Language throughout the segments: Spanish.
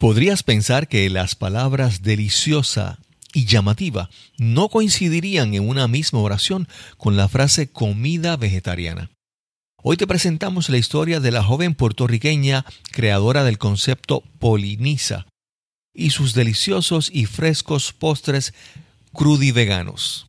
Podrías pensar que las palabras deliciosa y llamativa no coincidirían en una misma oración con la frase comida vegetariana. Hoy te presentamos la historia de la joven puertorriqueña creadora del concepto Poliniza y sus deliciosos y frescos postres crudiveganos.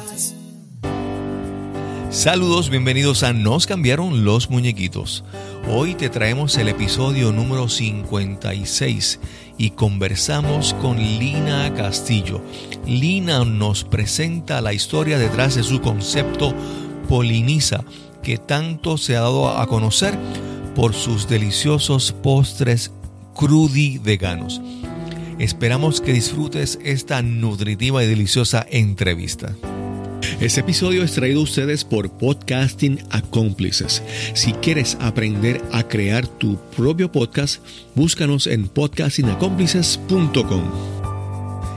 Saludos, bienvenidos a Nos cambiaron los muñequitos. Hoy te traemos el episodio número 56 y conversamos con Lina Castillo. Lina nos presenta la historia detrás de su concepto Poliniza, que tanto se ha dado a conocer por sus deliciosos postres crudi veganos. Esperamos que disfrutes esta nutritiva y deliciosa entrevista. Este episodio es traído a ustedes por Podcasting Accomplices. Si quieres aprender a crear tu propio podcast, búscanos en podcastingaccomplices.com.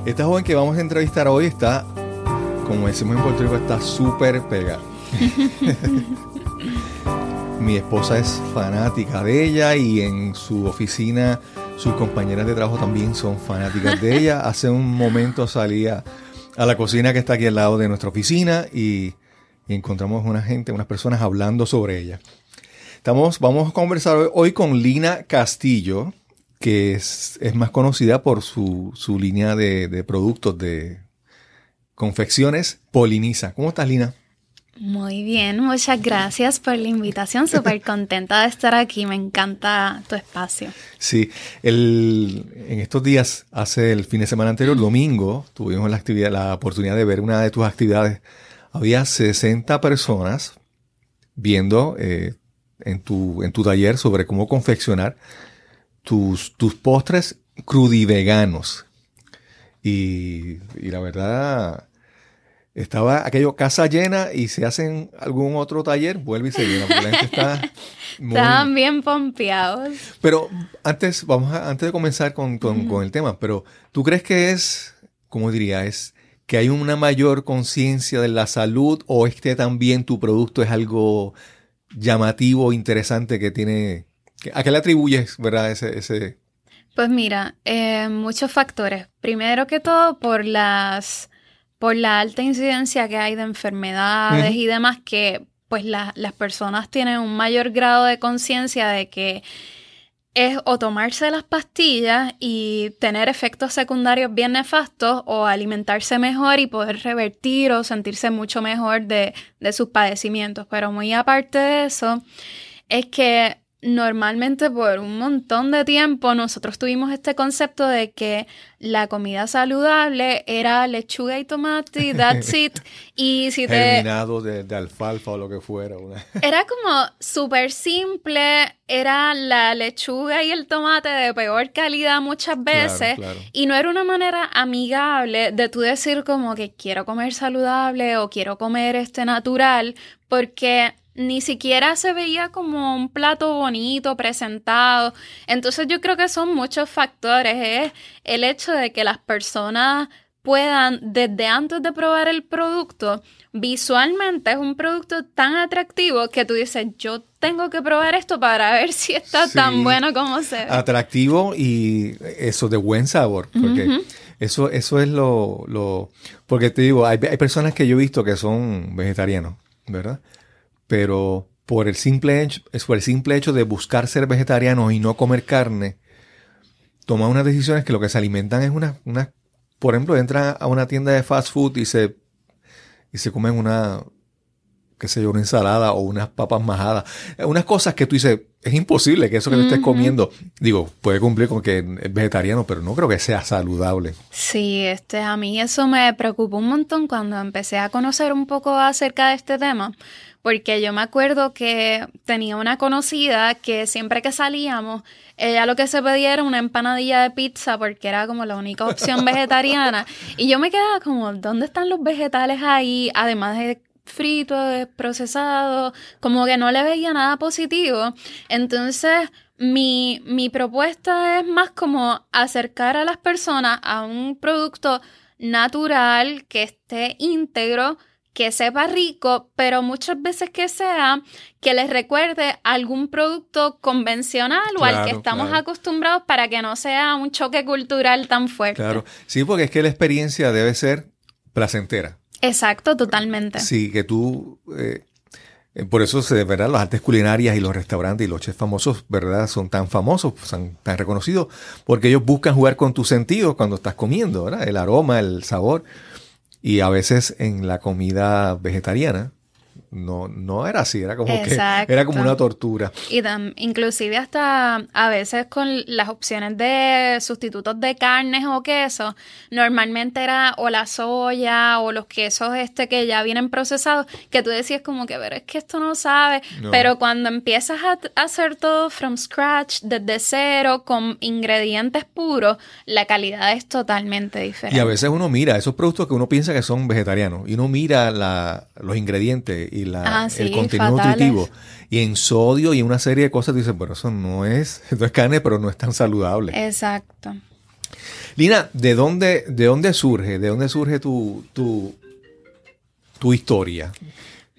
Esta joven que vamos a entrevistar hoy está, como decimos en Puerto Rico, está súper pegada. Mi esposa es fanática de ella y en su oficina sus compañeras de trabajo también son fanáticas de ella. Hace un momento salía a la cocina que está aquí al lado de nuestra oficina y, encontramos una gente, unas personas hablando sobre ella. Estamos, vamos a conversar hoy con Lina Castillo, que es, más conocida por su, línea de, de, productos de confecciones Poliniza. ¿Cómo estás, Lina? Muy bien, muchas gracias por la invitación. Súper contenta de estar aquí. Me encanta tu espacio. Sí, el, en estos días, hace el fin de semana anterior, domingo, tuvimos la, actividad, la oportunidad de ver una de tus actividades. Había 60 personas viendo eh, en, tu, en tu taller sobre cómo confeccionar tus, tus postres crudiveganos. Y, y la verdad estaba aquello casa llena y se hacen algún otro taller, vuelve y se llena. la gente está Estaban bien pompeados. Pero antes, vamos a, antes de comenzar con, el tema, pero ¿tú crees que es, como diría, es que hay una mayor conciencia de la salud o es que también tu producto es algo llamativo, interesante que tiene... ¿A qué le atribuyes, verdad, ese... ese... Pues mira, eh, muchos factores. Primero que todo por las por la alta incidencia que hay de enfermedades y demás, que pues las personas tienen un mayor grado de conciencia de que es o tomarse las pastillas y tener efectos secundarios bien nefastos o alimentarse mejor y poder revertir o sentirse mucho mejor de, de sus padecimientos. Pero muy aparte de eso, es que normalmente por un montón de tiempo nosotros tuvimos este concepto de que la comida saludable era lechuga y tomate, that's it. Y si te... Terminado de, alfalfa o lo que fuera. Era como súper simple, era la lechuga y el tomate de peor calidad muchas veces. Y no era una manera amigable de tú decir como que quiero comer saludable o quiero comer este natural, porque ni siquiera se veía como un plato bonito, presentado. Entonces yo creo que son muchos factores. Es el hecho de que las personas puedan, desde antes de probar el producto, visualmente es un producto tan atractivo que tú dices, yo tengo que probar esto para ver si está tan bueno como se ve. Atractivo y eso de buen sabor, porque eso, eso es lo, lo, porque te digo, hay, hay personas que yo he visto que son vegetarianos, ¿verdad? Pero por el simple hecho, por el simple hecho de buscar ser vegetarianos y no comer carne, toman unas decisiones que lo que se alimentan es una, una por ejemplo, entran a una tienda de fast food y se, y se comen una, qué sé yo, una ensalada o unas papas majadas. Unas cosas que tú dices, es imposible que eso que te estés comiendo, digo, puede cumplir con que es vegetariano, pero no creo que sea saludable. Sí, este, a mí eso me preocupó un montón cuando empecé a conocer un poco acerca de este tema, porque yo me acuerdo que tenía una conocida que siempre que salíamos, ella lo que se pedía era una empanadilla de pizza porque era como la única opción vegetariana. Y yo me quedaba como, ¿dónde están los vegetales ahí? Además de frito, es procesado, como que no le veía nada positivo. Entonces, mi, mi propuesta es más como acercar a las personas a un producto natural, que esté íntegro, que sepa rico, pero muchas veces que sea que les recuerde algún producto convencional o al que estamos acostumbrados para que no sea un choque cultural tan fuerte. Claro, sí, porque es que la experiencia debe ser placentera. Exacto, totalmente. Sí, que tú... Eh, eh, por eso, ¿verdad? Las artes culinarias y los restaurantes y los chefs famosos, ¿verdad? Son tan famosos, son tan reconocidos, porque ellos buscan jugar con tus sentidos cuando estás comiendo, ¿verdad? El aroma, el sabor. Y a veces en la comida vegetariana, no, no era así, era como que era como una tortura. Y inclusive hasta a veces con las opciones de sustitutos de carnes o quesos, normalmente era o la soya o los quesos este que ya vienen procesados, que tú decías como que, pero es que esto no sabe, pero cuando empiezas a, hacer todo from scratch, desde cero, con ingredientes puros, la calidad es totalmente diferente. Y a veces uno mira esos productos que uno piensa que son vegetarianos y uno mira la, los ingredientes y Ah, el contenido nutritivo. Y en sodio y en una serie de cosas, dices, bueno, eso no es, esto es carne, pero no es tan saludable. Exacto. Lina, ¿de dónde, de dónde surge? ¿De dónde surge tu, tu, tu historia?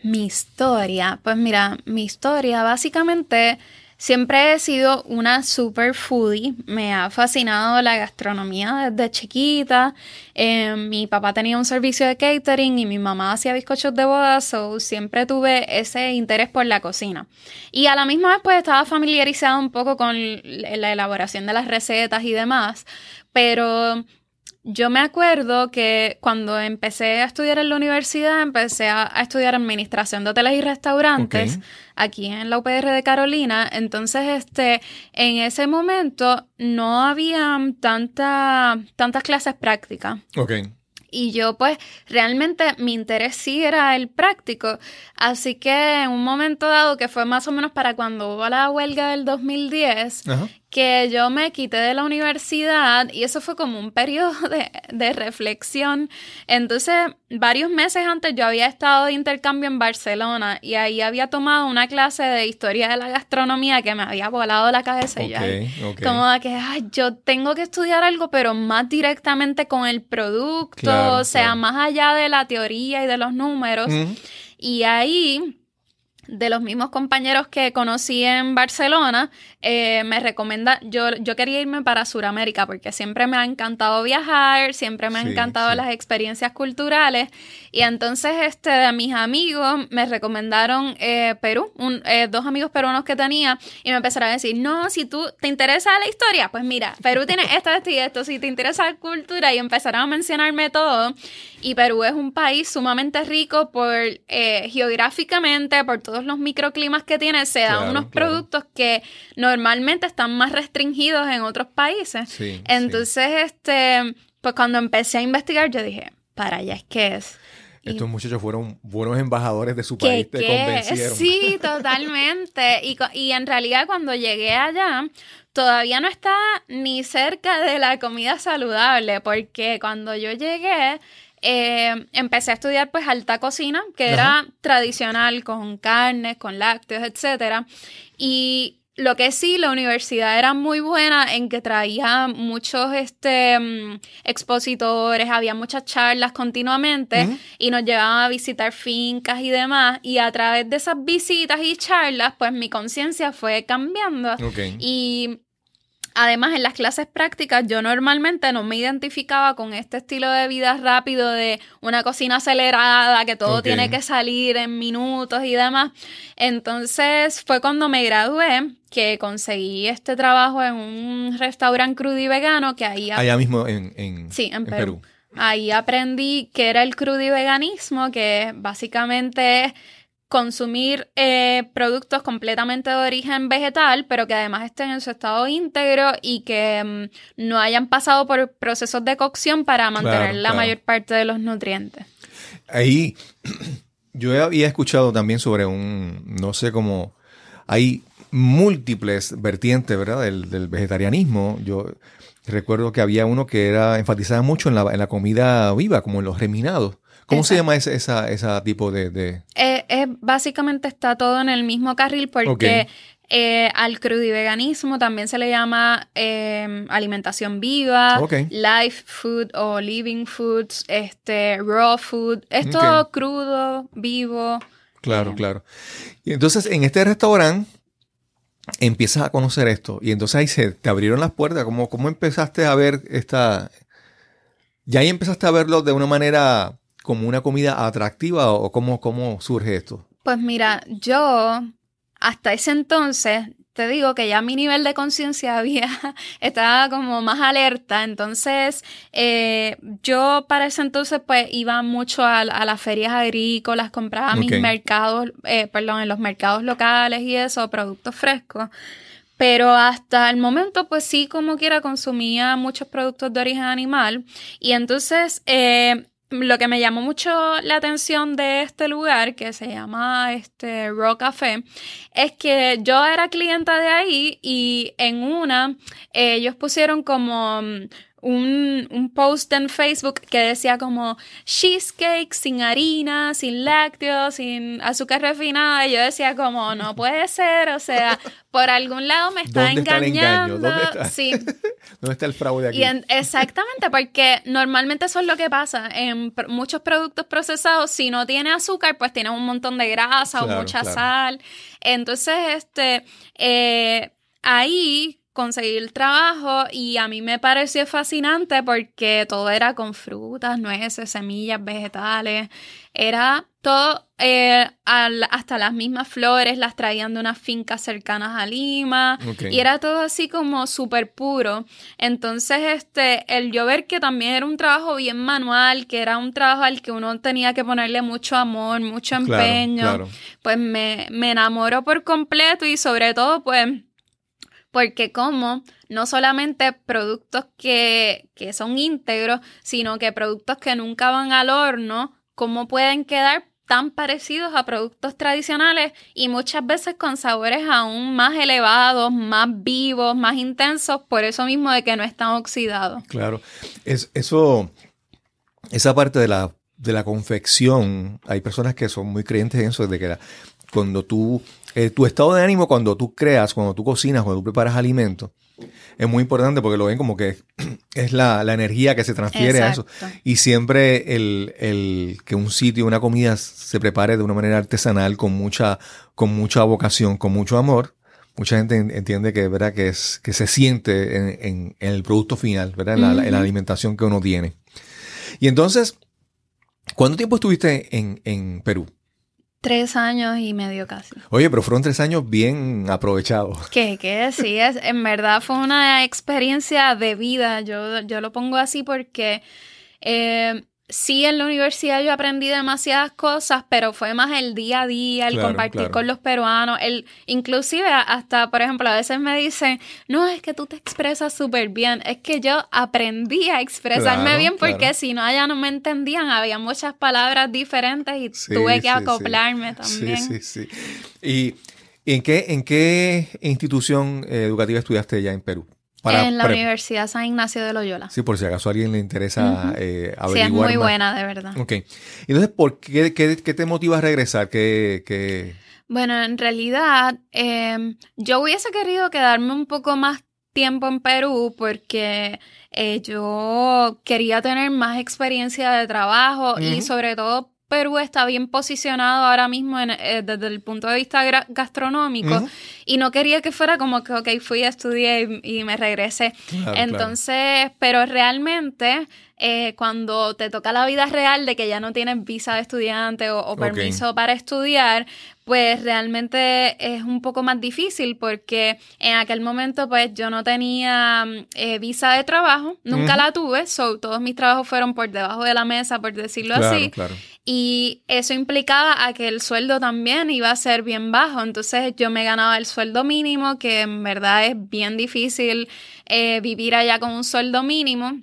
Mi historia, pues mira, mi historia básicamente Siempre he sido una super foodie, me ha fascinado la gastronomía desde chiquita. Eh, mi papá tenía un servicio de catering y mi mamá hacía bizcochos de boda, so siempre tuve ese interés por la cocina. Y a la misma vez pues estaba familiarizada un poco con la elaboración de las recetas y demás, pero yo me acuerdo que cuando empecé a estudiar en la universidad, empecé a, estudiar administración de hoteles y restaurantes aquí en la UPR de Carolina. Entonces, este, en ese momento no había tanta, tantas clases prácticas. Okay. Y yo pues realmente mi interés sí era el práctico. Así que en un momento dado, que fue más o menos para cuando hubo la huelga del 2010, que yo me quité de la universidad y eso fue como un periodo de, reflexión. Entonces, varios meses antes yo había estado de intercambio en Barcelona y ahí había tomado una clase de historia de la gastronomía que me había volado la cabeza ya. Como de que yo tengo que estudiar algo, pero más directamente con el producto, o sea, más allá de la teoría y de los números. Y ahí de los mismos compañeros que conocí en Barcelona, eh, me recomienda, yo, yo quería irme para Sudamérica porque siempre me ha encantado viajar, siempre me han encantado las experiencias culturales. Y entonces este, de mis amigos me recomendaron eh, Perú, eh, dos amigos peruanos que tenía y me empezaron a decir, no, si tú te interesa la historia, pues mira, Perú tiene esto, esto y esto, si te interesa la cultura y empezaron a mencionarme todo. Y Perú es un país sumamente rico por geográficamente, por todo los microclimas que tiene, se dan unos productos que normalmente están más restringidos en otros países. Entonces, este, pues cuando empecé a investigar, yo dije, para allá es que es. Estos muchachos fueron buenos embajadores de su país, te convencieron. Sí, totalmente. y, y en realidad cuando llegué allá, todavía no está ni cerca de la comida saludable, porque cuando yo llegué, eh, empecé a estudiar pues alta cocina, que era tradicional con carnes, con lácteos, etcétera. Y lo que sí, la universidad era muy buena en que traía muchos este, mm, expositores, había muchas charlas continuamente y nos llevaban a visitar fincas y demás. Y a través de esas visitas y charlas, pues mi conciencia fue cambiando. Y Además, en las clases prácticas yo normalmente no me identificaba con este estilo de vida rápido de una cocina acelerada, que todo tiene que salir en minutos y demás. Entonces fue cuando me gradué que conseguí este trabajo en un restaurante crudo y vegano que ahí... Allá mismo en, sí, en, Perú. Ahí aprendí que era el crudo y veganismo, que básicamente consumir eh, productos completamente de origen vegetal, pero que además estén en su estado íntegro y que mm, no hayan pasado por procesos de cocción para mantener la mayor parte de los nutrientes. Ahí yo había escuchado también sobre un, no sé cómo, hay múltiples vertientes, ¿verdad? Del, vegetarianismo. Yo recuerdo que había uno que era enfatizaba mucho en la, en la comida viva, como en los reminados ¿Cómo se llama ese esa, tipo de...? Eh, básicamente está todo en el mismo carril porque eh, al crudiveganismo también se le llama em, alimentación viva, life food o living foods, este, raw food. Es todo crudo, vivo. Claro, eh. claro. Y entonces en este restaurante empiezas a conocer esto y entonces ahí se te abrieron las puertas. ¿Cómo, cómo empezaste a ver esta... Ya ahí empezaste a verlo de una manera como una comida atractiva o cómo, cómo surge esto? Pues mira, yo hasta ese entonces, te digo que ya mi nivel de conciencia había, estaba como más alerta, entonces eh, yo para ese entonces pues iba mucho a, las ferias agrícolas, compraba mis mercados, eh, perdón, en los mercados locales y eso, productos frescos. Pero hasta el momento, pues sí, como quiera, consumía muchos productos de origen animal. Y entonces, eh, lo que me llamó mucho la atención de este lugar, que se llama este Raw Café, es que yo era clienta de ahí y en una ellos pusieron como un, un, post en Facebook que decía como cheesecake sin harina, sin lácteos, sin azúcar refinada. Y yo decía como, no puede ser, o sea, por algún lado me está engañando. ¿Dónde está? Sí. ¿Dónde está el fraude aquí? exactamente, porque normalmente eso es lo que pasa. En muchos productos procesados, si no tiene azúcar, pues tiene un montón de grasa o mucha sal. Entonces, este, eh, ahí conseguir trabajo y a mí me pareció fascinante porque todo era con frutas, nueces, semillas, vegetales, era todo, eh, hasta las mismas flores las traían de unas fincas cercanas a Lima y era todo así como súper puro. Entonces, este, el yo ver que también era un trabajo bien manual, que era un trabajo al que uno tenía que ponerle mucho amor, mucho empeño, pues me, me enamoró por completo y sobre todo, pues porque como no solamente productos que, son íntegros, sino que productos que nunca van al horno, cómo pueden quedar tan parecidos a productos tradicionales y muchas veces con sabores aún más elevados, más vivos, más intensos, por eso mismo de que no están oxidados. Claro, es, eso, esa parte de la, de la confección, hay personas que son muy creyentes en eso, de que cuando tú eh, tu estado de ánimo cuando tú creas, cuando tú cocinas, cuando tú preparas alimentos, es muy importante porque lo ven como que es la, energía que se transfiere a eso. Y siempre el, que un sitio, una comida se prepare de una manera artesanal, con mucha, con mucha vocación, con mucho amor, mucha gente entiende que, ¿verdad? que, es, que se siente en, el producto final, ¿verdad? En, la, alimentación que uno tiene. Y entonces, ¿cuánto tiempo estuviste en, en Perú? Tres años y medio casi. Oye, pero fueron tres años bien aprovechados. Que, que sí, es, en verdad fue una experiencia de vida. Yo, yo lo pongo así porque eh, sí, en la universidad yo aprendí demasiadas cosas, pero fue más el día a día, el compartir con los peruanos, el inclusive hasta, por ejemplo, a veces me dicen, no, es que tú te expresas súper bien, es que yo aprendí a expresarme bien porque si no, allá no me entendían, había muchas palabras diferentes y tuve que acoplarme también. Sí, sí, sí. ¿Y en qué, en qué institución educativa estudiaste ya en Perú? En la Universidad San Ignacio de Loyola. Sí, por si acaso a alguien le interesa eh, averiguar. Sí, es muy buena, de verdad. Ok. Entonces, ¿por qué, qué, te motiva a regresar? ¿Qué, Bueno, en realidad, em, yo hubiese querido quedarme un poco más tiempo en Perú porque eh, yo quería tener más experiencia de trabajo y sobre todo Perú está bien posicionado ahora mismo eh, desde el punto de vista gastronómico y no quería que fuera como que, ok, fui a estudiar y, me regresé. Entonces, pero realmente eh, cuando te toca la vida real de que ya no tienes visa de estudiante o, permiso para estudiar, pues realmente es un poco más difícil porque en aquel momento pues yo no tenía eh, visa de trabajo, nunca la tuve, so, todos mis trabajos fueron por debajo de la mesa, por decirlo así. Y eso implicaba a que el sueldo también iba a ser bien bajo. Entonces yo me ganaba el sueldo mínimo, que en verdad es bien difícil eh, vivir allá con un sueldo mínimo.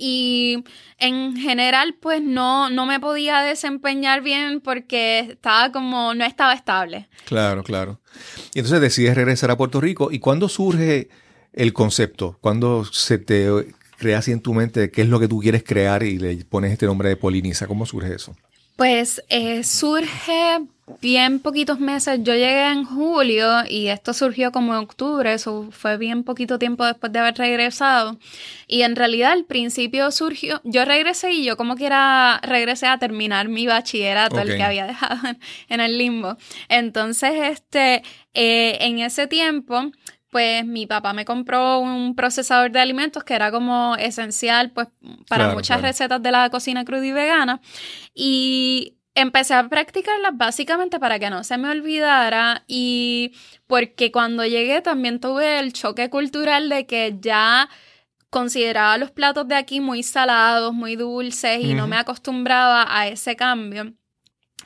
Y en general, pues no, no me podía desempeñar bien porque estaba como, no estaba estable. Claro, claro. Y entonces decides regresar a Puerto Rico. ¿Y cuándo surge el concepto? ¿Cuándo se te creas en tu mente qué es lo que tú quieres crear y le pones este nombre de Polinisa? ¿Cómo surge eso? Pues eh, surge bien poquitos meses. Yo llegué en julio y esto surgió como en octubre, eso fue bien poquito tiempo después de haber regresado. Y en realidad al principio surgió, yo regresé y yo como que era, regresé a terminar mi bachillerato, el que había dejado en, el limbo. Entonces, este, eh, en ese tiempo pues mi papá me compró un procesador de alimentos que era como esencial pues para muchas recetas de la cocina cruda y vegana. Y empecé a practicarlas básicamente para que no se me olvidara y porque cuando llegué también tuve el choque cultural de que ya consideraba los platos de aquí muy salados, muy dulces y no me acostumbraba a ese cambio.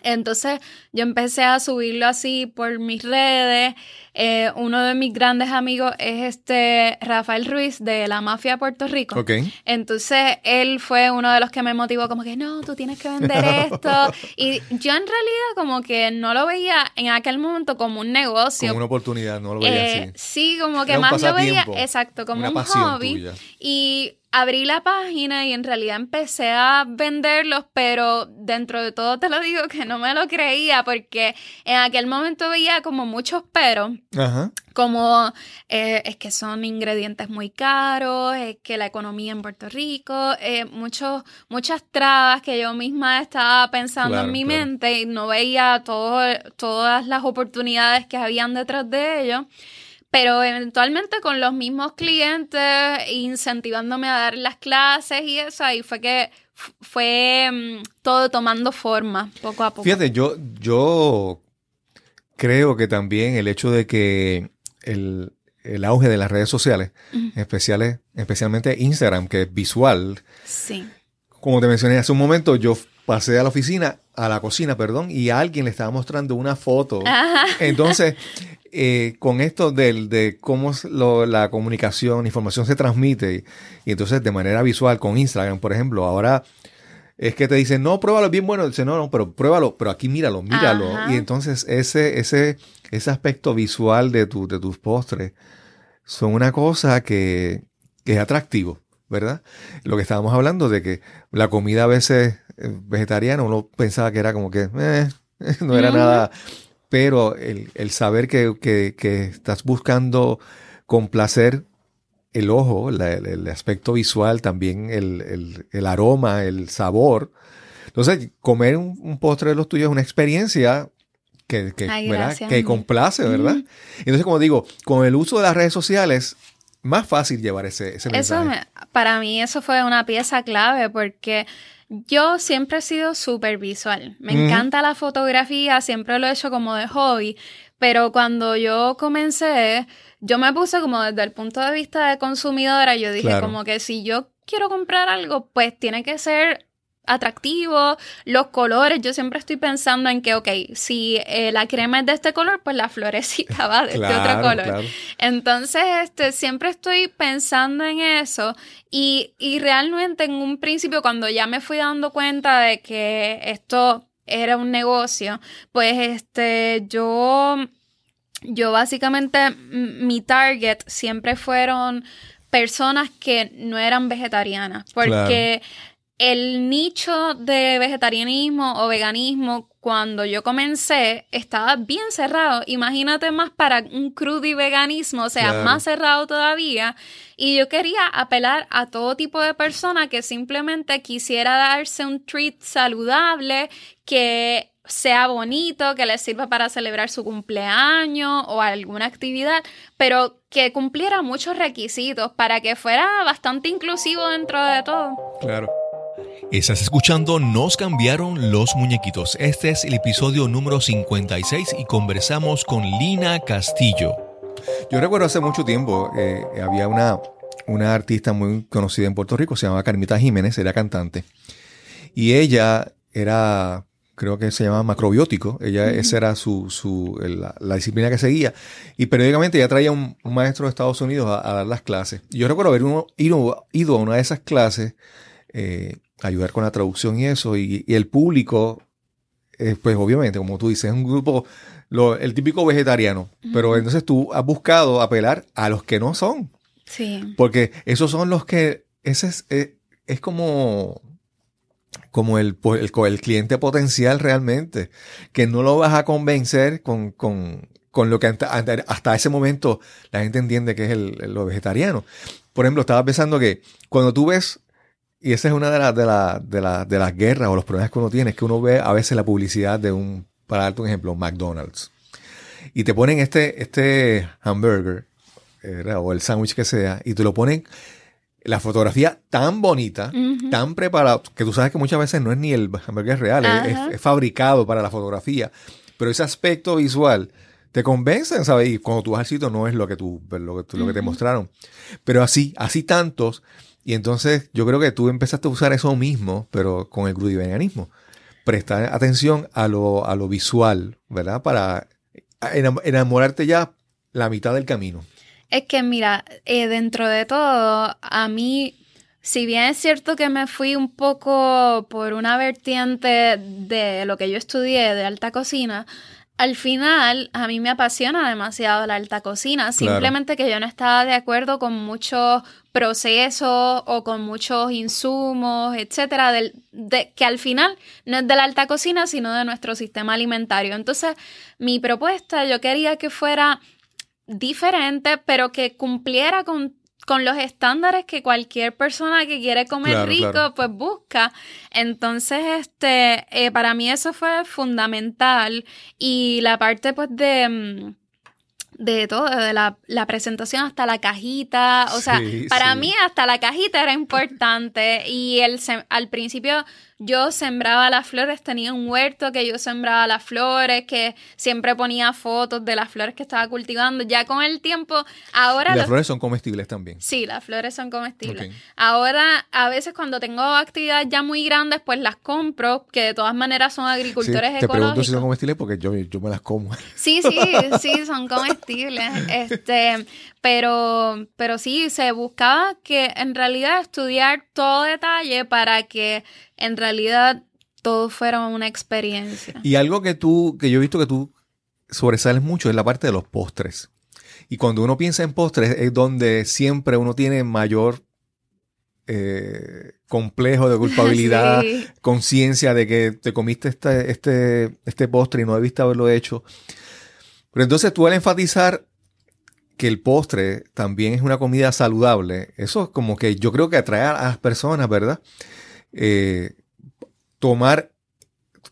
Entonces yo empecé a subirlo así por mis redes. Eh, uno de mis grandes amigos es este Rafael Ruiz de la Mafia de Puerto Rico. Okay. Entonces él fue uno de los que me motivó como que no, tú tienes que vender esto. y yo en realidad como que no lo veía en aquel momento como un negocio. Como una oportunidad, no lo veía eh, así. Sí, como que más lo veía, exacto, como un hobby. Y abrí la página y en realidad empecé a venderlos, pero dentro de todo te lo digo que no me lo creía porque en aquel momento veía como muchos peros, como eh, es que son ingredientes muy caros, es que la economía en Puerto Rico, eh, muchos, muchas trabas que yo misma estaba pensando en mi mente y no veía todas las oportunidades que habían detrás de ellos pero eventualmente con los mismos clientes, incentivándome a dar las clases y eso, ahí fue que fue mm, todo tomando forma poco a poco. Fíjate, yo, yo creo que también el hecho de que el, auge de las redes sociales, especiales, especialmente Instagram, que es visual. Sí. Como te mencioné hace un momento, yo pasé a la oficina, a la cocina, perdón, y a alguien le estaba mostrando una foto. Entonces, eh, con esto del, de cómo la comunicación, información se transmite, y, entonces de manera visual con Instagram, por ejemplo, ahora es que te dicen, no, pruébalo, bien bueno, dice, no, no, pero pruébalo, pero aquí míralo, míralo. Y entonces ese, ese, ese aspecto visual de, tu, de tus postres son una cosa que, es atractivo, ¿verdad? Lo que estábamos hablando de que la comida a veces eh, vegetariana uno pensaba que era como que eh, no era nada pero el, saber que, estás buscando complacer el ojo, el, aspecto visual, también el, aroma, el sabor. Entonces, comer un, postre de los tuyos es una experiencia que, que, complace, ¿verdad? Entonces, como digo, con el uso de las redes sociales, más fácil llevar ese, ese mensaje. para mí eso fue una pieza clave porque yo siempre he sido súper visual. Me encanta la fotografía, siempre lo he hecho como de hobby, pero cuando yo comencé, yo me puse como desde el punto de vista de consumidora, yo dije como que si yo quiero comprar algo, pues tiene que ser atractivo, los colores, yo siempre estoy pensando en que, ok, si eh, la crema es de este color, pues la florecita va de este otro color. Entonces, este, siempre estoy pensando en eso y, y realmente en un principio, cuando ya me fui dando cuenta de que esto era un negocio, pues este, yo, yo básicamente, mi target siempre fueron personas que no eran vegetarianas, porque el nicho de vegetarianismo o veganismo cuando yo comencé estaba bien cerrado. Imagínate más para un y veganismo, o sea, más cerrado todavía. Y yo quería apelar a todo tipo de persona que simplemente quisiera darse un treat saludable, que sea bonito, que le sirva para celebrar su cumpleaños o alguna actividad, pero que cumpliera muchos requisitos para que fuera bastante inclusivo dentro de todo. Claro. Estás escuchando Nos cambiaron los muñequitos. Este es el episodio número 56 y conversamos con Lina Castillo. Yo recuerdo hace mucho tiempo, eh, había una, una artista muy conocida en Puerto Rico, se llamaba Carmita Jiménez, era cantante. Y ella era, creo que se llamaba macrobiótico, ella, esa era su, su la, disciplina que seguía. Y periódicamente ella traía un, maestro de Estados Unidos a, dar las clases. yo recuerdo haber ido, ido, a una de esas clases eh, ayudar con la traducción y eso, y, el público, eh, pues obviamente, como tú dices, es un grupo, el típico vegetariano, pero entonces tú has buscado apelar a los que no son. Sí. Porque esos son los que ese es, eh, es, como, como el, el, el, cliente potencial realmente, que no lo vas a convencer con, con, con lo que hasta, ese momento la gente entiende que es el, lo vegetariano. Por ejemplo, estaba pensando que cuando tú ves, y esa es una de, las de, la, de, las guerras o los problemas que uno tiene, es que uno ve a veces la publicidad de un, para darte un ejemplo, McDonald's. Y te ponen este, este hamburger, o el sándwich que sea, y te lo ponen la fotografía tan bonita, tan preparada, que tú sabes que muchas veces no es ni el hamburger real, es, fabricado para la fotografía, pero ese aspecto visual te convencen, ¿sabes? Y cuando tú vas al sitio no es lo que tú, lo que, lo que te mostraron. Pero así, así tantos, y entonces yo creo que tú empezaste a usar eso mismo, pero con el crudiveganismo. Prestar atención a lo, a lo visual, ¿verdad? Para enamorarte ya la mitad del camino. Es que mira, eh, dentro de todo, a mí, si bien es cierto que me fui un poco por una vertiente de lo que yo estudié de alta cocina, al final a mí me apasiona demasiado la alta cocina, simplemente que yo no estaba de acuerdo con muchos procesos o con muchos insumos, etcétera, de, que al final no es de la alta cocina, sino de nuestro sistema alimentario. Entonces, mi propuesta yo quería que fuera diferente, pero que cumpliera con, los estándares que cualquier persona que quiere comer rico, pues busca. Entonces, este, eh, para mí eso fue fundamental. Y la parte, pues, de mm, de todo, de la, presentación hasta la cajita. O sea, para mí hasta la cajita era importante. Y el, al principio yo sembraba las flores, tenía un huerto que yo sembraba las flores, que siempre ponía fotos de las flores que estaba cultivando. Ya con el tiempo, ahora... las flores son comestibles también. Sí, las flores son comestibles. Ahora, a veces cuando tengo actividades ya muy grandes, pues las compro, que de todas maneras son agricultores ecológicos. Te pregunto si son comestibles porque yo, yo me las como. Sí, sí, sí, son comestibles. Este, pero, pero sí, se buscaba que en realidad estudiar todo detalle para que en realidad todo fuera una experiencia. Y algo que tú, que yo he visto que tú sobresales mucho es la parte de los postres. Y cuando uno piensa en postres es donde siempre uno tiene mayor eh, complejo de culpabilidad, conciencia de que te comiste este, este, este postre y no debiste haberlo hecho. Pero entonces tú al enfatizar que el postre también es una comida saludable, eso es como que yo creo que atrae a las personas, ¿verdad? Eh, tomar,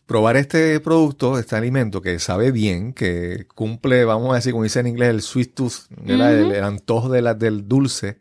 probar este producto, este alimento que sabe bien, que cumple, vamos a decir, como dice en inglés, el sweet tooth, el, antojo de la, del dulce,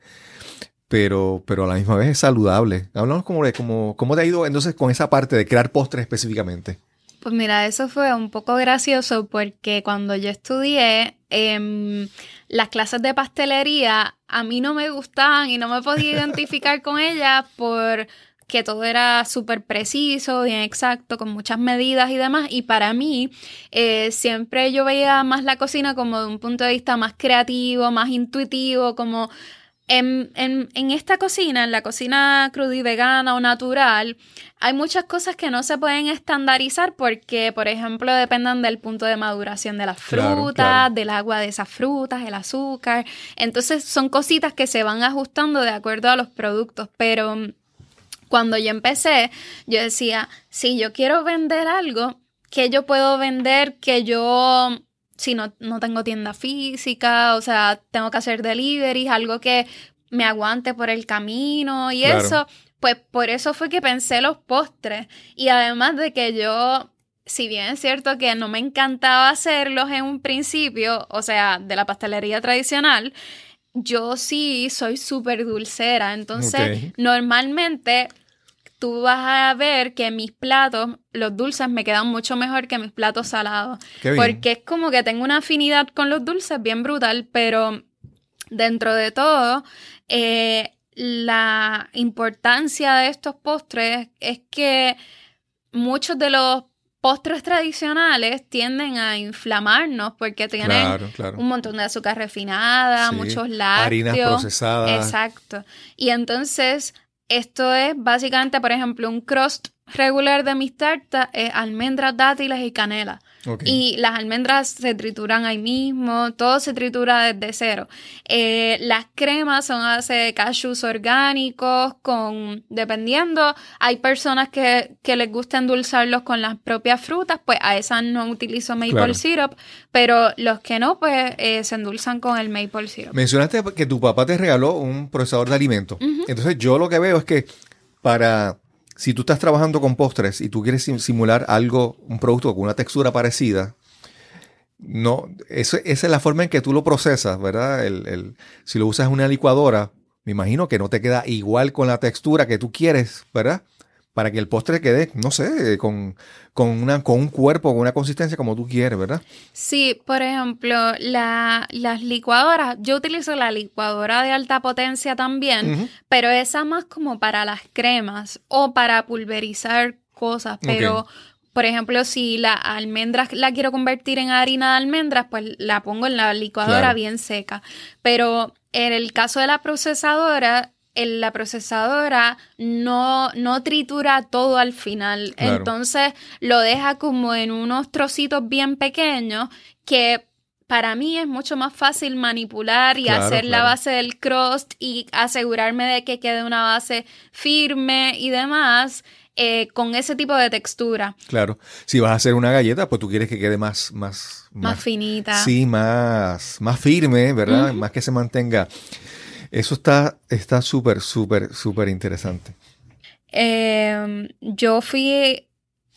pero, pero a la misma vez es saludable. Hablamos como de cómo, cómo te ha ido entonces con esa parte de crear postres específicamente. Pues mira, eso fue un poco gracioso porque cuando yo estudié em, las clases de pastelería, a mí no me gustaban y no me podía identificar con ellas por que todo era súper preciso, bien exacto, con muchas medidas y demás. Y para mí, eh, siempre yo veía más la cocina como de un punto de vista más creativo, más intuitivo, como en, en, esta cocina, en la cocina cruda y vegana o natural, hay muchas cosas que no se pueden estandarizar porque, por ejemplo, dependen del punto de maduración de las frutas, del agua de esas frutas, el azúcar. Entonces son cositas que se van ajustando de acuerdo a los productos, pero cuando yo empecé, yo decía, si yo quiero vender algo, ¿qué yo puedo vender que yo si no, no tengo tienda física, o sea, tengo que hacer deliveries, algo que me aguante por el camino y eso. Pues por eso fue que pensé los postres. Y además de que yo, si bien es cierto que no me encantaba hacerlos en un principio, o sea, de la pastelería tradicional, yo sí soy súper dulcera. Entonces, normalmente tú vas a ver que mis platos, los dulces, me quedan mucho mejor que mis platos salados. Porque es como que tengo una afinidad con los dulces bien brutal, pero dentro de todo, eh, la importancia de estos postres es que muchos de los postres tradicionales tienden a inflamarnos porque tienen un montón de azúcar refinada, muchos lácteos. Harinas procesadas. Exacto. Y entonces esto es básicamente, por ejemplo, un crust regular de mis tartas es almendras, dátiles y canela. Y las almendras se trituran ahí mismo, todo se tritura desde cero. Eh, las cremas son a base de cashews orgánicos, con, dependiendo, hay personas que, les gusta endulzarlos con las propias frutas, pues a esas no utilizo maple syrup, pero los que no, pues eh, se endulzan con el maple syrup. Mencionaste que tu papá te regaló un procesador de alimentos. Entonces yo lo que veo es que para si tú estás trabajando con postres y tú quieres simular algo, un producto con una textura parecida, no, esa es la forma en que tú lo procesas, ¿verdad? El, si lo usas en una licuadora, me imagino que no te queda igual con la textura que tú quieres, ¿verdad? Para que el postre quede, no sé, con, una, con un cuerpo, con una consistencia como tú quieres, ¿verdad? Sí, por ejemplo, las licuadoras, yo utilizo la licuadora de alta potencia también, pero esa más como para las cremas o para pulverizar cosas, pero... Por ejemplo, si la almendra la quiero convertir en harina de almendras, pues la pongo en la licuadora bien seca. Pero en el caso de la procesadora, la procesadora no, no tritura todo al final. Entonces lo deja como en unos trocitos bien pequeños que para mí es mucho más fácil manipular y hacer la base del crust y asegurarme de que quede una base firme y demás. Eh, con ese tipo de textura. Claro. Si vas a hacer una galleta, pues tú quieres que quede más... Más, más, finita. Sí, más, más firme, ¿verdad? Más que se mantenga eso está está súper, súper, súper interesante. Em, yo fui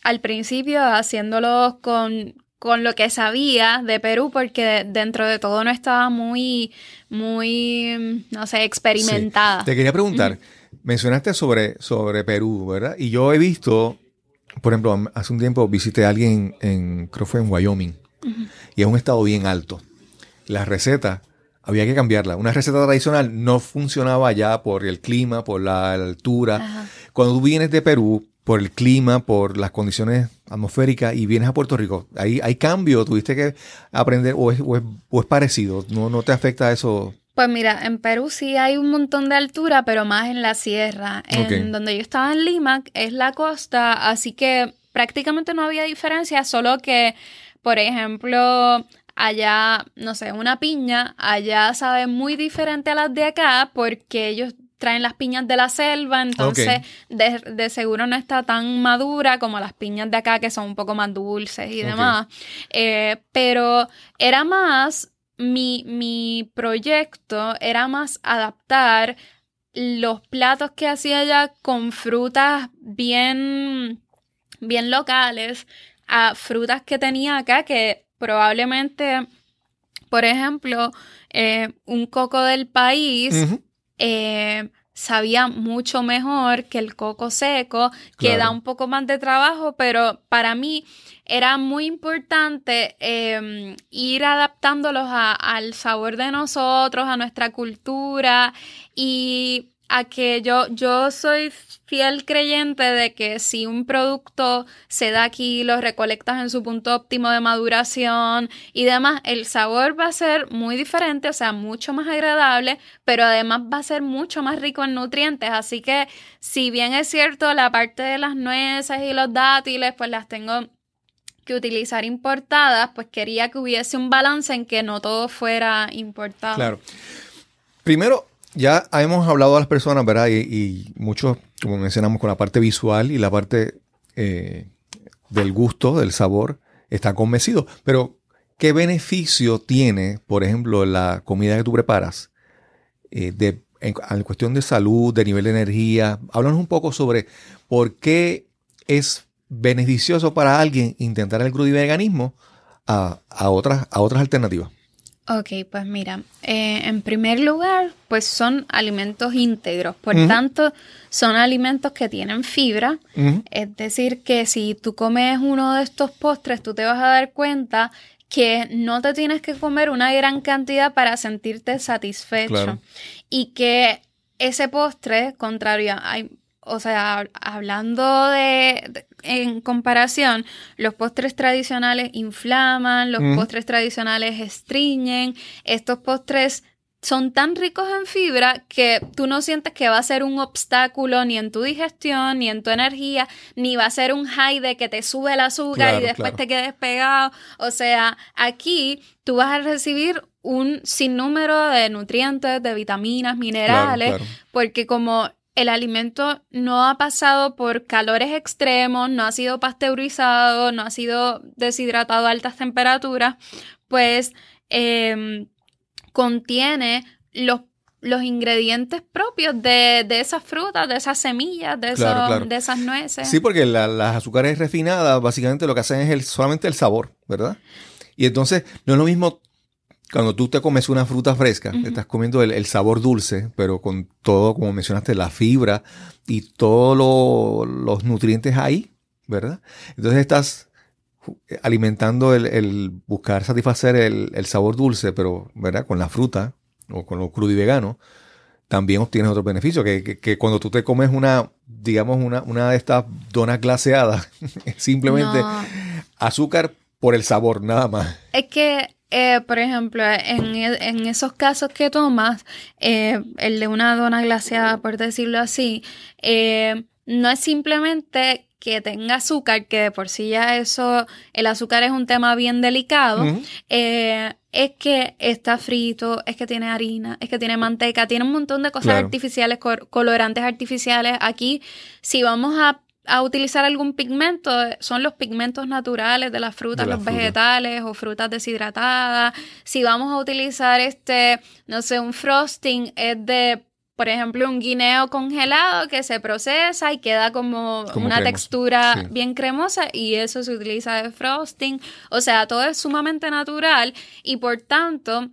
al principio haciéndolo con, lo que sabía de Perú, porque dentro de todo no estaba muy, muy, no sé, experimentada. Te quería preguntar, mencionaste sobre, sobre Perú, ¿verdad? Y yo he visto, por ejemplo, hace un tiempo visité a alguien en, creo fue en Wyoming, y es un estado bien alto. La receta había que cambiarla. Una receta tradicional no funcionaba ya por el clima, por la altura. Cuando tú vienes de Perú, por el clima, por las condiciones atmosféricas y vienes a Puerto Rico, ¿hay, hay cambio? ¿Tuviste que aprender o es, o es, parecido? ¿No, ¿No te afecta eso? Pues mira, en Perú sí hay un montón de altura, pero más en la sierra. En donde yo estaba en Lima es la costa, así que prácticamente no había diferencia, solo que, por ejemplo, allá, no sé, una piña, allá sabe muy diferente a las de acá porque ellos traen las piñas de la selva, entonces de, seguro no está tan madura como las piñas de acá que son un poco más dulces y demás. Eh, pero era más, mi, mi proyecto era más adaptar los platos que hacía allá con frutas bien, bien locales a frutas que tenía acá que probablemente, por ejemplo, eh, un coco del país eh, sabía mucho mejor que el coco seco, que da un poco más de trabajo, pero para mí era muy importante em, ir adaptándolos al sabor de nosotros, a nuestra cultura y a que yo, yo soy fiel creyente de que si un producto se da aquí, lo recolectas en su punto óptimo de maduración y demás, el sabor va a ser muy diferente, o sea, mucho más agradable, pero además va a ser mucho más rico en nutrientes. Así que, si bien es cierto, la parte de las nueces y los dátiles, pues las tengo que utilizar importadas, pues quería que hubiese un balance en que no todo fuera importado. Claro. Primero, ya hemos hablado a las personas, ¿verdad? Y, muchos, como mencionamos, con la parte visual y la parte eh, del gusto, del sabor, están convencidos. Pero, ¿qué beneficio tiene, por ejemplo, la comida que tú preparas eh, de, en, cuestión de salud, de nivel de energía? Háblanos un poco sobre por qué es beneficioso para alguien intentar el crudiveganismo a otras alternativas. Ok, pues mira, eh, en primer lugar, pues son alimentos íntegros, por tanto, son alimentos que tienen fibra, es decir, que si tú comes uno de estos postres, tú te vas a dar cuenta que no te tienes que comer una gran cantidad para sentirte satisfecho. Y que ese postre, contrario, hay o sea, hablando de, en comparación, los postres tradicionales inflaman, los postres tradicionales estriñen, estos postres son tan ricos en fibra que tú no sientes que va a ser un obstáculo ni en tu digestión, ni en tu energía, ni va a ser un high de que te sube el azúcar y después te quedes pegado. O sea, aquí tú vas a recibir un sinnúmero de nutrientes, de vitaminas, minerales, porque como el alimento no ha pasado por calores extremos, no ha sido pasteurizado, no ha sido deshidratado a altas temperaturas, pues em, contiene los, los ingredientes propios de, esas frutas, de esas semillas, de, de esas nueces. Sí, porque las azúcares refinadas básicamente lo que hacen es el, solamente el sabor, ¿verdad? Y entonces no es lo mismo cuando tú te comes una fruta fresca, estás comiendo el, sabor dulce, pero con todo, como mencionaste, la fibra y todos los nutrientes ahí, ¿verdad? Entonces estás alimentando el, buscar satisfacer el, sabor dulce, pero, ¿verdad? Con la fruta o con lo crudo y vegano, también obtienes otro beneficio, que, cuando tú te comes una, digamos, una, una de estas donas glaseadas, simplemente azúcar por el sabor, nada más. Es que eh, por ejemplo, en, en, esos casos que tomas, eh, el de una dona glaseada, por decirlo así, eh, no es simplemente que tenga azúcar, que de por sí ya eso, el azúcar es un tema bien delicado, es que está frito, es que tiene harina, es que tiene manteca, tiene un montón de cosas artificiales, colorantes artificiales. Aquí, si vamos a a utilizar algún pigmento, son los pigmentos naturales de las frutas, los vegetales o frutas deshidratadas. Si vamos a utilizar este, no sé, un frosting, es de, por ejemplo, un guineo congelado que se procesa y queda como, una textura bien cremosa y eso se utiliza de frosting. O sea, todo es sumamente natural y por tanto,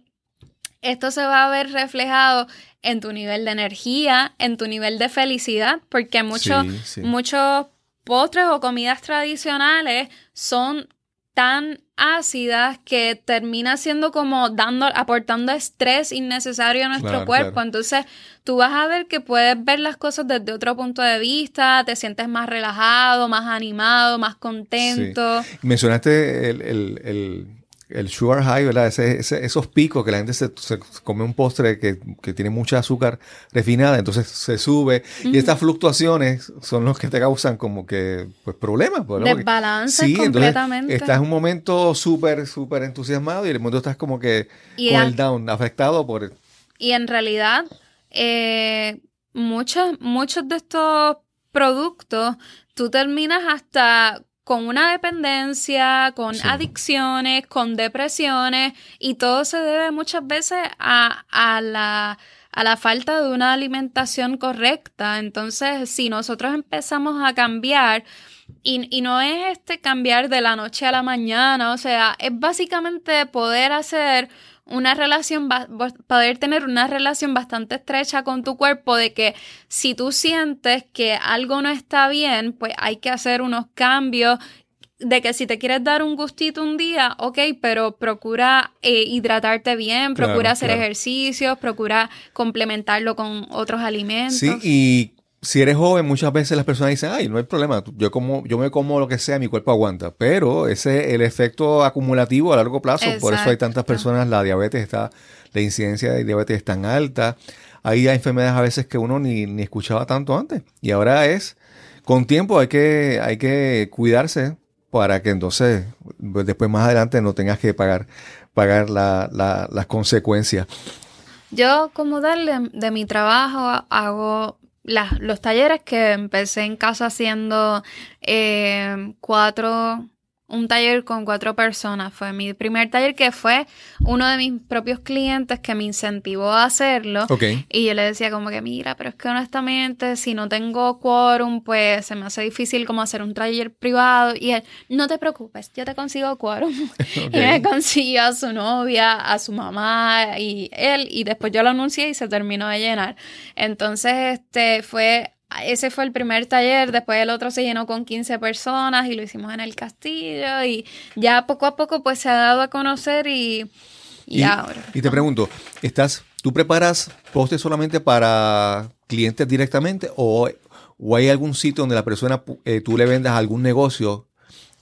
esto se va a ver reflejado en tu nivel de energía, en tu nivel de felicidad, porque muchos, muchos postres o comidas tradicionales son tan ácidas que termina siendo como dando, aportando estrés innecesario a nuestro cuerpo. Entonces, tú vas a ver que puedes ver las cosas desde otro punto de vista, te sientes más relajado, más animado, más contento. Mencionaste el el sugar high, ¿verdad? esos picos que la gente se, come un postre que, tiene mucha azúcar refinada, entonces se sube. Y estas fluctuaciones son los que te causan como que, pues, problemas. Desbalance sí, completamente. estás en un momento súper, súper entusiasmado y el mundo estás como que con el down, afectado por... Y en realidad, eh, muchos, muchos de estos productos, tú terminas hasta con una dependencia, con adicciones, con depresiones, y todo se debe muchas veces a, a, la, a la falta de una alimentación correcta. Entonces, si nosotros empezamos a cambiar, y, y, no es este cambiar de la noche a la mañana, o sea, es básicamente poder hacer una relación, poder tener una relación bastante estrecha con tu cuerpo de que si tú sientes que algo no está bien, pues hay que hacer unos cambios de que si te quieres dar un gustito un día, ok, pero procura eh, hidratarte bien, procura hacer ejercicios, procura complementarlo con otros alimentos. Sí, y si eres joven, muchas veces las personas dicen, ay, no hay problema, yo como, yo me como lo que sea, mi cuerpo aguanta. Pero ese el efecto acumulativo a largo plazo, por eso hay tantas personas, la diabetes está, la incidencia de diabetes es tan alta. Hay enfermedades a veces que uno ni, ni escuchaba tanto antes. Y ahora es, con tiempo hay que, hay que cuidarse para que entonces, pues, después más adelante no tengas que pagar, pagar la, la, las consecuencias. Yo como darle de mi trabajo hago los talleres que empecé en casa haciendo eh, cuatro un taller con cuatro personas. Fue mi primer taller que fue uno de mis propios clientes que me incentivó a hacerlo. Y yo le decía como que, mira, pero es que honestamente si no tengo quórum, pues se me hace difícil como hacer un taller privado. Y él, no te preocupes, yo te consigo quórum. Y me consiguió a su novia, a su mamá y él. Y después yo lo anuncié y se terminó de llenar. Entonces, este fue ese fue el primer taller, después el otro se llenó con 15 personas y lo hicimos en el castillo y ya poco a poco pues se ha dado a conocer y, y, ahora. Y te pregunto, ¿estás, ¿tú preparas postes solamente para clientes directamente o, o, hay algún sitio donde la persona, eh, tú le vendas algún negocio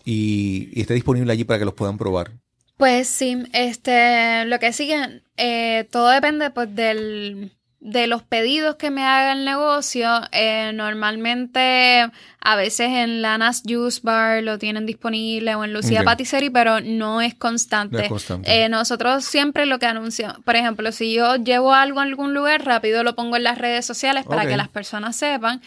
y, y esté disponible allí para que los puedan probar? Pues sí, este, lo que sigue, eh, todo depende pues del de los pedidos que me haga el negocio, eh, normalmente a veces en Lanas Juice Bar lo tienen disponible o en Lucía Patisserie, pero no es constante. Eh, nosotros siempre lo que anunciamos, por ejemplo, si yo llevo algo a algún lugar, rápido lo pongo en las redes sociales para que las personas sepan.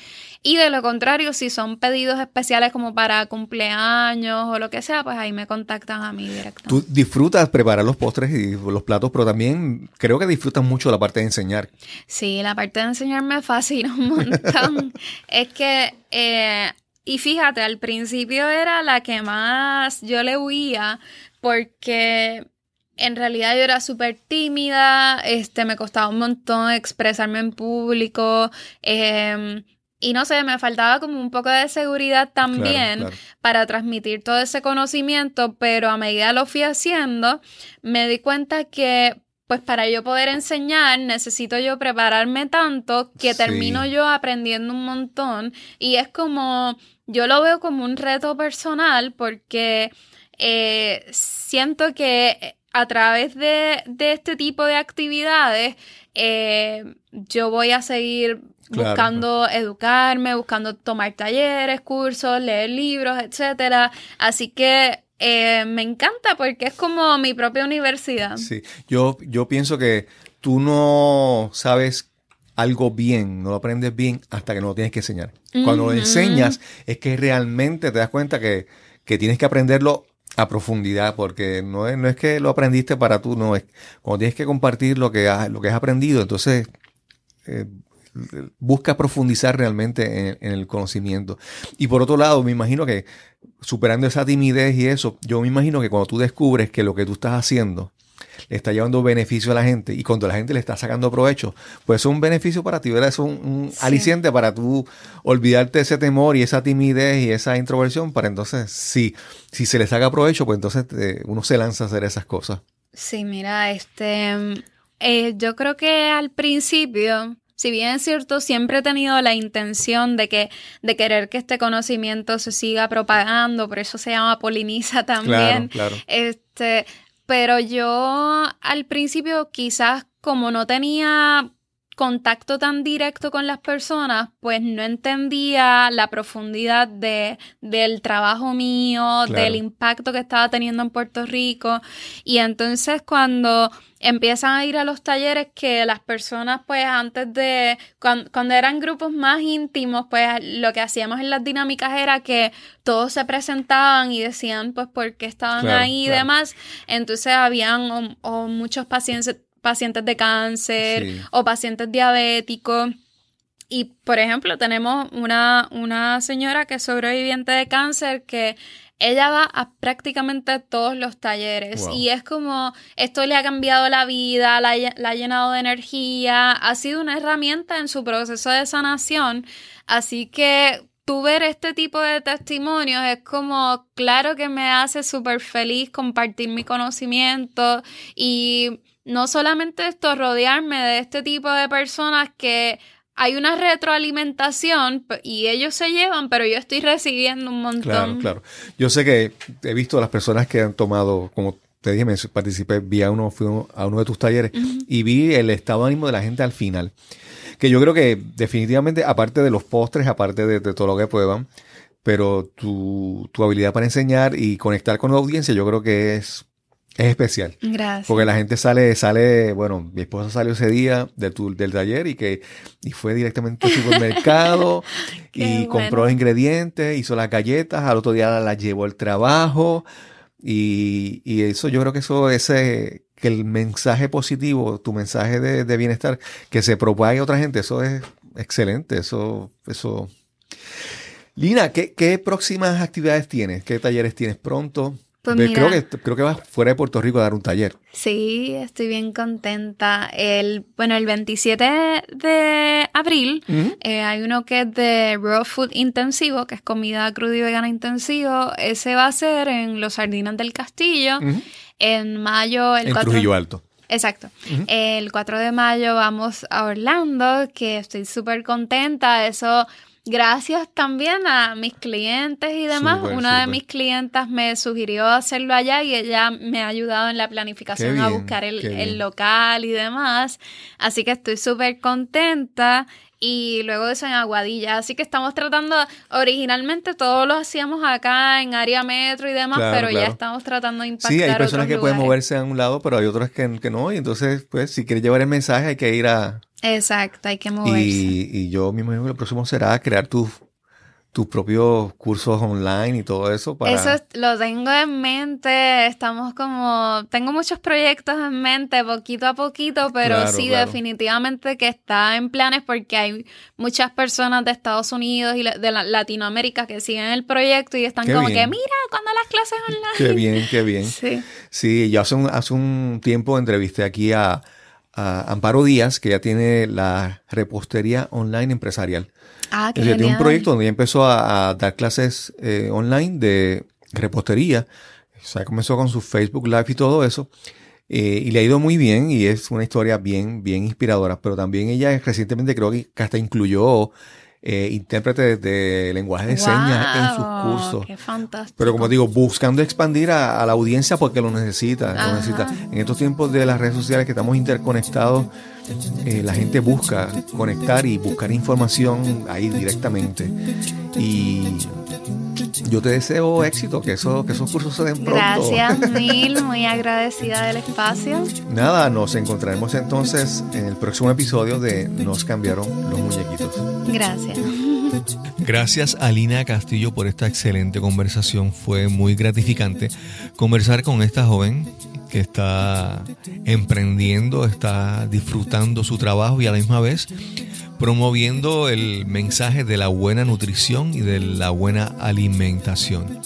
Y de lo contrario, si son pedidos especiales como para cumpleaños o lo que sea, pues ahí me contactan a mí directamente. Tú disfrutas preparar los postres y los platos, pero también creo que disfrutas mucho la parte de enseñar. Sí, la parte de enseñar me fascina un montón. es que, eh, y fíjate, al principio era la que más yo le huía porque en realidad yo era súper tímida, este, me costaba un montón expresarme en público. Eh, y no sé, me faltaba como un poco de seguridad también para transmitir todo ese conocimiento, pero a medida lo fui haciendo, me di cuenta que pues para yo poder enseñar necesito yo prepararme tanto que termino yo aprendiendo un montón. Y es como, yo lo veo como un reto personal porque eh, siento que a través de, este tipo de actividades eh, yo voy a seguir buscando educarme, buscando tomar talleres, cursos, leer libros, etcétera. Así que eh, me encanta porque es como mi propia universidad. Sí, yo, yo pienso que tú no sabes algo bien, no lo aprendes bien hasta que no lo tienes que enseñar. Cuando lo enseñas es que realmente te das cuenta que, tienes que aprenderlo a profundidad, porque no es, no es que lo aprendiste para tú, no es cuando tienes que compartir lo que has, lo que has aprendido, entonces eh, busca profundizar realmente en, el conocimiento. Y por otro lado, me imagino que superando esa timidez y eso, yo me imagino que cuando tú descubres que lo que tú estás haciendo le está llevando beneficio a la gente y cuando la gente le está sacando provecho, pues es un beneficio para ti, ¿verdad? Es un, aliciente para tú olvidarte ese temor y esa timidez y esa introversión para entonces, sí, si se le saca provecho, pues entonces eh, uno se lanza a hacer esas cosas. Sí, mira, este, eh, yo creo que al principio si bien es cierto, siempre he tenido la intención de que, de querer que este conocimiento se siga propagando, por eso se llama poliniza también. Claro, Este, pero yo al principio quizás como no tenía contacto tan directo con las personas, pues no entendía la profundidad de, del trabajo mío, del impacto que estaba teniendo en Puerto Rico. Y entonces cuando empiezan a ir a los talleres que las personas, pues antes de, cuando, eran grupos más íntimos, pues lo que hacíamos en las dinámicas era que todos se presentaban y decían, pues, por qué estaban ahí y demás. Entonces habían muchos pacientes pacientes de cáncer o pacientes diabéticos. Y, por ejemplo, tenemos una, una señora que es sobreviviente de cáncer que ella va a prácticamente todos los talleres y es como esto le ha cambiado la vida, la, la, ha llenado de energía, ha sido una herramienta en su proceso de sanación. Así que tú ver este tipo de testimonios es como, claro que me hace súper feliz compartir mi conocimiento y no solamente esto, rodearme de este tipo de personas que hay una retroalimentación y ellos se llevan, pero yo estoy recibiendo un montón. Claro, claro. Yo sé que he visto a las personas que han tomado, como te dije, me participé, vi a uno, fui a uno de tus talleres y vi el estado de ánimo de la gente al final. Que yo creo que definitivamente, aparte de los postres, aparte de, de todo lo que puedan, pero tu, tu habilidad para enseñar y conectar con la audiencia, yo creo que es es especial. Gracias. Porque la gente sale, sale, bueno, mi esposa salió ese día del, del taller y que y fue directamente al supermercado y compró los ingredientes, hizo las galletas, al otro día las llevó al trabajo y, y, eso yo creo que eso, ese, que el mensaje positivo, tu mensaje de, de bienestar, que se propague a otra gente, eso es excelente, eso, eso. Lina, ¿qué, qué próximas actividades tienes? ¿Qué talleres tienes pronto? Pues creo, que, creo que vas fuera de Puerto Rico a dar un taller. Sí, estoy bien contenta. El, bueno, el 27 de abril eh, hay uno que es de Raw Food Intensivo, que es comida cruda y vegana intensivo. Ese va a ser en Los Sardinas del Castillo. En mayo... El en Trujillo Alto. Exacto. El 4 de mayo vamos a Orlando, que estoy súper contenta. Eso gracias también a mis clientes y demás. Una de mis clientas me sugirió hacerlo allá y ella me ha ayudado en la planificación a buscar el, el local y demás. Así que estoy súper contenta y luego de eso en Aguadilla. Así que estamos tratando, originalmente todos lo hacíamos acá en área metro y demás, pero ya estamos tratando de impactar. Sí, hay personas que pueden moverse a un lado, pero hay otras que, que, no. Y entonces, pues, si quieres llevar el mensaje, hay que ir a. Exacto, hay que moverse. Y, y yo me imagino que lo próximo será crear tu tus propios cursos online y todo eso para... Eso lo tengo en mente, estamos como... Tengo muchos proyectos en mente, poquito a poquito, pero sí, definitivamente que está en planes porque hay muchas personas de Estados Unidos y de Latinoamérica que siguen el proyecto y están como que, mira, cuando las clases online. Qué bien, qué bien. Sí, sí yo hace un, hace un tiempo entrevisté aquí a, a Amparo Díaz, que ya tiene la repostería online empresarial. Ah, qué Tiene un proyecto donde ella empezó a, dar clases eh, online de repostería. O sea, comenzó con su Facebook Live y todo eso. Eh, y le ha ido muy bien y es una historia bien, bien inspiradora. Pero también ella recientemente creo que hasta incluyó eh, intérpretes de lenguaje de señas en sus cursos. Qué fantástico. Pero como digo, buscando expandir a, la audiencia porque lo necesita, lo necesita. En estos tiempos de las redes sociales que estamos interconectados, eh, la gente busca conectar y buscar información ahí directamente. Y yo te deseo éxito, que, eso, que esos cursos se den pronto. Gracias mil, muy agradecida del espacio. Nada, nos encontraremos entonces en el próximo episodio de Nos cambiaron los muñequitos. Gracias. Gracias a Lina Castillo por esta excelente conversación. Fue muy gratificante conversar con esta joven que está emprendiendo, está disfrutando su trabajo y a la misma vez promoviendo el mensaje de la buena nutrición y de la buena alimentación.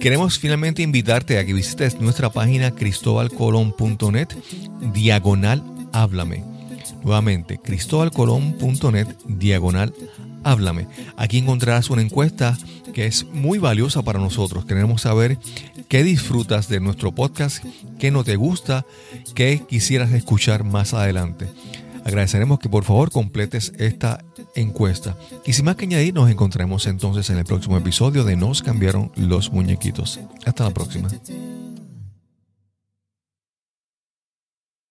Queremos finalmente invitarte a que visites nuestra página cristobalcolón.net diagonal háblame. Nuevamente, cristobalcolón.net diagonal háblame. Aquí encontrarás una encuesta que es muy valiosa para nosotros. Queremos saber qué disfrutas de nuestro podcast, qué no te gusta, qué quisieras escuchar más adelante. Agradeceremos que por favor completes esta encuesta. Y sin más que añadir, nos encontraremos entonces en el próximo episodio de Nos cambiaron los muñequitos. Hasta la próxima.